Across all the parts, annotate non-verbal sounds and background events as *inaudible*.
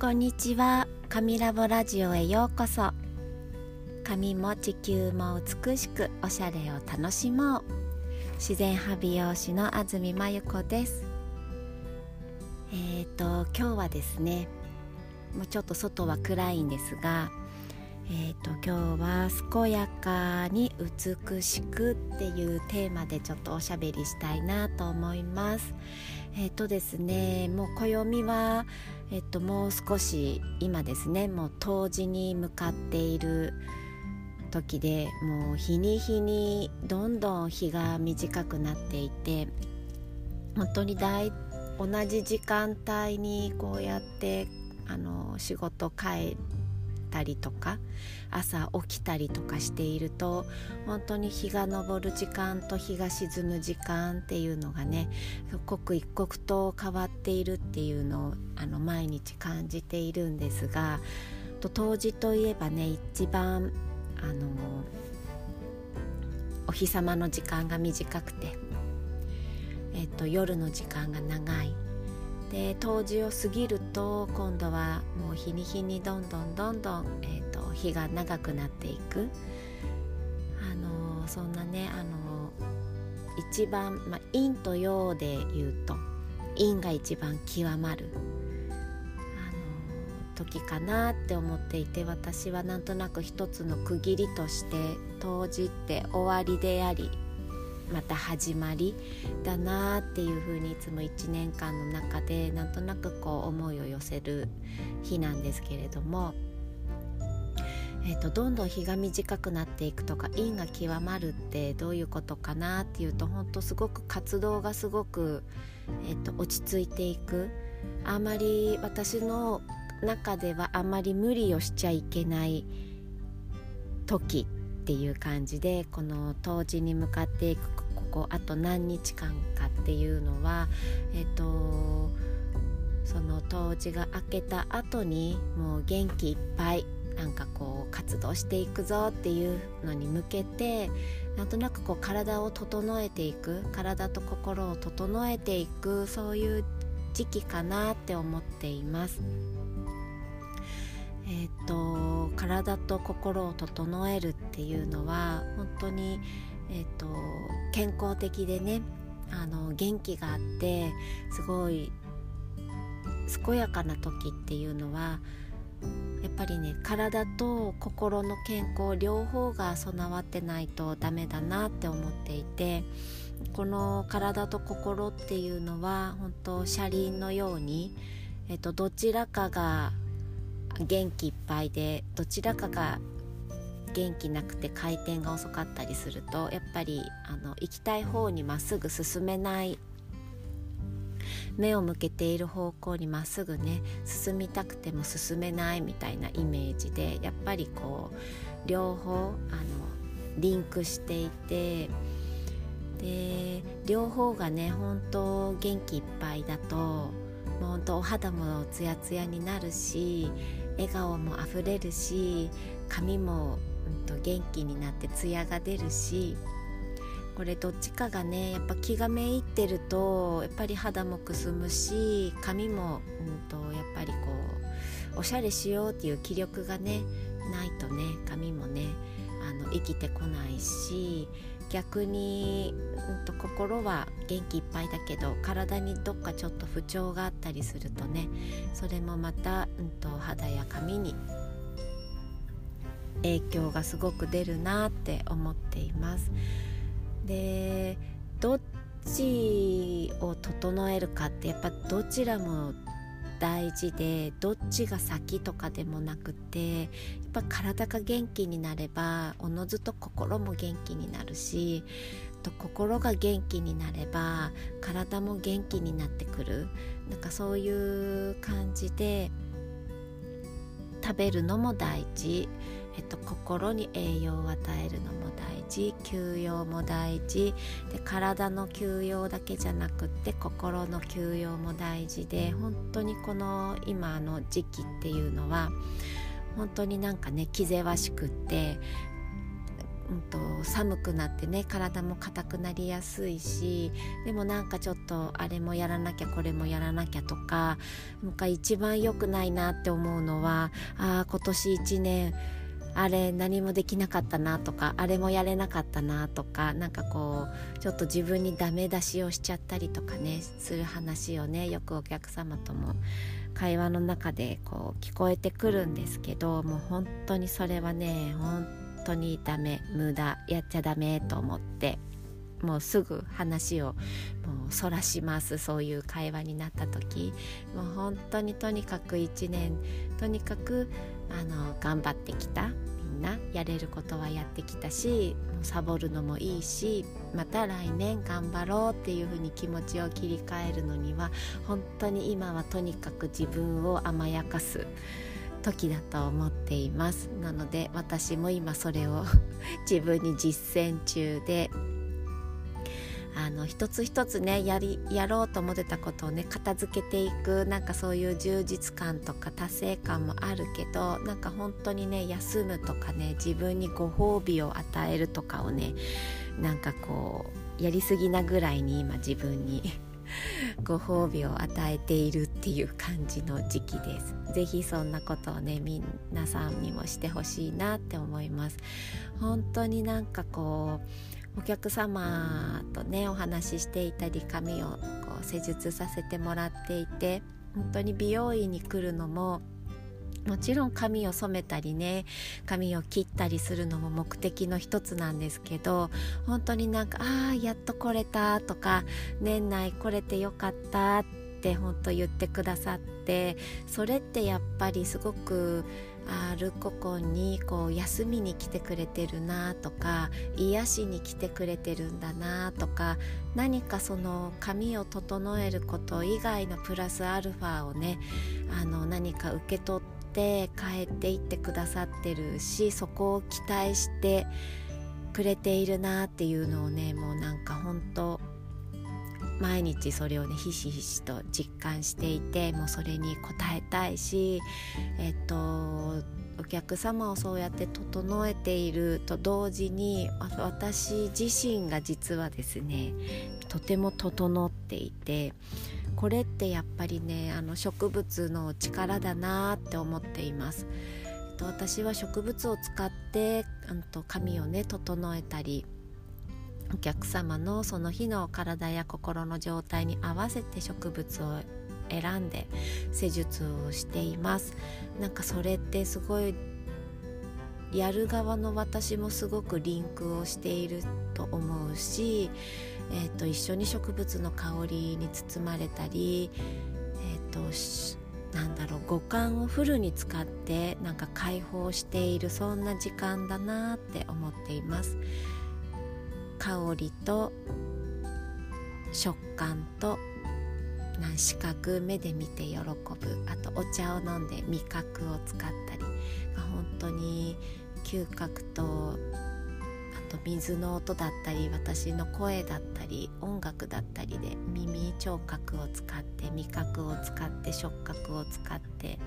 こんにちは。神ラボラジオへようこそ。髪も地球も美しくおしゃれを楽しもう。自然派美容師の安住真由子です。えっ、ー、と今日はですねもうちょっと外は暗いんですがえーと、今日は「健やかに美しく」っていうテーマでちょっとおしゃべりしたいなと思います。えっ、ー、とですねもう暦は、えっと、もう少し今ですねもう冬至に向かっている時でもう日に日にどんどん日が短くなっていて本当に大同じ時間帯にこうやってあの仕事帰たりとか朝起きたりとかしていると本当に日が昇る時間と日が沈む時間っていうのがね刻一刻と変わっているっていうのをあの毎日感じているんですがと冬至といえばね一番あのお日様の時間が短くて、えっと、夜の時間が長い。で冬至を過ぎると今度はもう日に日にどんどんどんどん、えーと、日が長くなっていく。あのそんなねあの一番、まあ、陰と陽で言うと陰が一番極まるあの時かなって思っていて私はなんとなく一つの区切りとして冬至って終わりでありまた始まりだなっていうふうにいつも1年間の中でなんとなくこう思いを寄せる日なんですけれども、えーと、どんどん日が短くなっていくとか陰が極まるってどういうことかなっていうと本当すごく活動がすごく、えーと、と落ち着いていく。あまり私の中ではあまり無理をしちゃいけない時っていう感じでこの冬至に向かっていくここあと何日間かっていうのはえっとその冬至が明けた後にもう元気いっぱいなんかこう活動していくぞっていうのに向けてなんとなくこう体を整えていく体と心を整えていくそういう時期かなって思っています。えーと、体と心を整えるっていうのは本当に、えーと、健康的でねあの元気があってすごい健やかな時っていうのはやっぱりね体と心の健康両方が備わってないとダメだなって思っていてこの体と心っていうのは本当車輪のように、えっと、どちらかが元気いっぱいでどちらかが元気なくて回転が遅かったりするとやっぱりあの行きたい方にまっすぐ進めない目を向けている方向にまっすぐね進みたくても進めないみたいなイメージでやっぱりこう両方あのリンクしていてで両方がね本当元気いっぱいだともう本当お肌もツヤツヤになるし笑顔もあふれるし髪も、と、元気になってツヤが出るしこれどっちかがねやっぱ気がめいってるとやっぱり肌もくすむし髪も、うん、とやっぱりこうおしゃれしようっていう気力がねないとね髪もねあの生きてこないし逆に、うんと、心は元気いっぱいだけど体にどっかちょっと不調があったりするとねそれもまた、うんと、肌や髪に影響がすごく出るなって思っています。でどっちを整えるかってやっぱどちらも大事でどっちが先とかでもなくてやっぱ体が元気になればおのずと心も元気になるしと心が元気になれば体も元気になってくるなんかそういう感じで食べるのも大事。えっと、心に栄養を与えるのも大事。休養も大事。で体の休養だけじゃなくって心の休養も大事で本当にこの今の時期っていうのは本当になんかね気ぜわしくってうんと、寒くなってね体も硬くなりやすいしでもなんかちょっとあれもやらなきゃこれもやらなきゃとかなんか一番良くないなって思うのはあ今年1年あれ何もできなかったなとかあれもやれなかったなとかなんかこうちょっと自分にダメ出しをしちゃったりとかねする話をねよくお客様とも会話の中でこう聞こえてくるんですけどもう本当にそれはね本当にダメ無駄やっちゃダメと思ってもうすぐ話をもうそらしますそういう会話になった時もう本当にとにかく1年とにかくあの頑張ってきたみんなやれることはやってきたしもうサボるのもいいしまた来年頑張ろうっていうふうに気持ちを切り替えるのには本当に今はとにかく自分を甘やかす。時だと思っています。なので私も今それを *laughs* 自分に実践中であの一つ一つねやりやろうと思ってたことをね片付けていくなんかそういう充実感とか達成感もあるけどなんか本当にね休むとかね自分にご褒美を与えるとかをねなんかこうやりすぎなぐらいに今自分にご褒美を与えているっていう感じの時期です。ぜひそんなことをね皆さんにもしてほしいなって思います。本当になんかこうお客様とねお話ししていたり髪をこう施術させてもらっていて本当に美容院に来るのももちろん髪を染めたりね髪を切ったりするのも目的の一つなんですけど本当になんか「ああやっと来れた」とか「年内来れてよかった」って本当言ってくださってそれってやっぱりすごくあルココンにこう休みに来てくれてるなとか癒しに来てくれてるんだなとか何かその髪を整えること以外のプラスアルファをねあの何か受け取ってって帰っていってくださってるしそこを期待してくれているなっていうのをねもうなんか本当毎日それをねひしひしと実感していてもうそれに応えたいしえっとお客様をそうやって整えていると同時に私自身が実はですねとても整っていてこれってやっぱりねあの植物の力だなって思っています。えっと私は植物を使ってと髪をね整えたりお客様のその日の体や心の状態に合わせて植物を選んで施術をしていますなんかそれってすごいやる側の私もすごくリンクをしていると思うしえーと、一緒に植物の香りに包まれたり、えーと、なんだろう五感をフルに使ってなんか解放しているそんな時間だなって思っています。香りと食感と視覚目で見て喜ぶ。あとお茶を飲んで味覚を使ったり。本当に嗅覚とと水の音だったり私の声だったり音楽だったりで耳聴覚を使って味覚を使って触覚を使って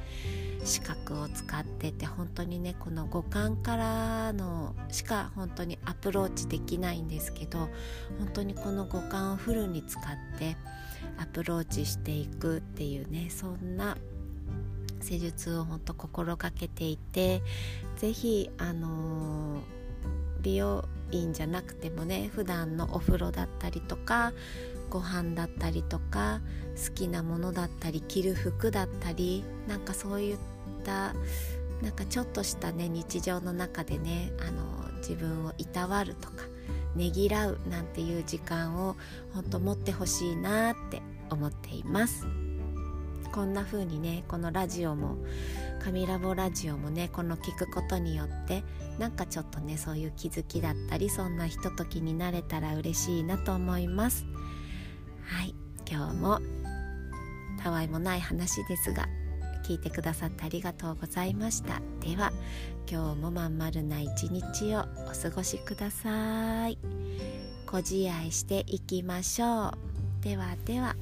視覚を使ってって本当にねこの五感からのしか本当にアプローチできないんですけど本当にこの五感をフルに使ってアプローチしていくっていうねそんな施術を本当心がけていて是非あのー美容院じゃなくてもね普段のお風呂だったりとかご飯だったりとか好きなものだったり着る服だったりなんかそういったなんかちょっとしたね日常の中でねあの自分をいたわるとかねぎらうなんていう時間を本当持ってほしいなって思っています。こんな風にねこのラジオも神ラボラジオもねこの聞くことによってなんかちょっとねそういう気づきだったりそんなひとときになれたら嬉しいなと思います。はい今日もたわいもない話ですが聞いてくださってありがとうございました。では今日もまん丸な一日をお過ごしください。ご自愛していきましょう。ではでは。